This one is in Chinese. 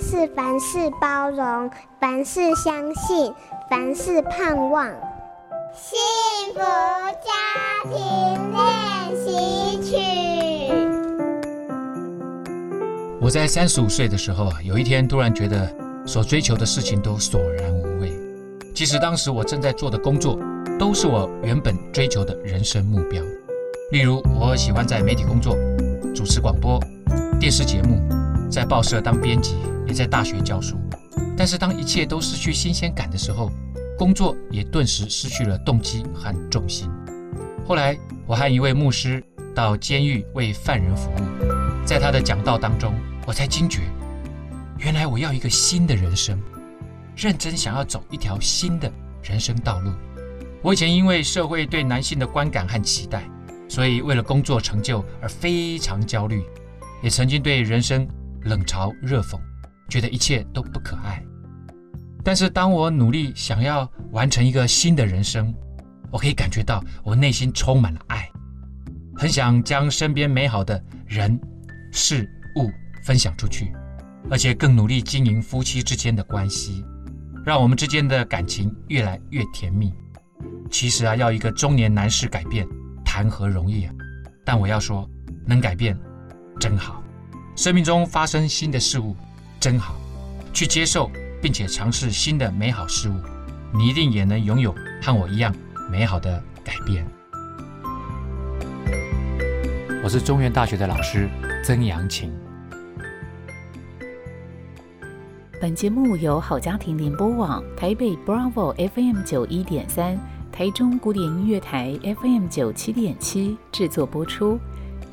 是凡事包容，凡事相信，凡事盼望。幸福家庭练习曲。我在三十五岁的时候啊，有一天突然觉得所追求的事情都索然无味。其实当时我正在做的工作，都是我原本追求的人生目标。例如，我喜欢在媒体工作，主持广播、电视节目，在报社当编辑，也在大学教书。但是当一切都失去新鲜感的时候，工作也顿时失去了动机和重心。后来，我和一位牧师到监狱为犯人服务，在他的讲道当中，我才惊觉，原来我要一个新的人生，认真想要走一条新的人生道路。我以前因为社会对男性的观感和期待，所以为了工作成就而非常焦虑，也曾经对人生冷嘲热讽，觉得一切都不可爱。但是，当我努力想要完成一个新的人生，我可以感觉到我内心充满了爱，很想将身边美好的人、事物分享出去，而且更努力经营夫妻之间的关系，让我们之间的感情越来越甜蜜。其实啊，要一个中年男士改变，谈何容易啊！但我要说，能改变，真好。生命中发生新的事物，真好，去接受。并且尝试新的美好事物，你一定也能拥有和我一样美好的改变。我是中原大学的老师曾阳晴。本节目由好家庭联播网、台北 Bravo FM 九一点三、台中古典音乐台 FM 九七点七制作播出。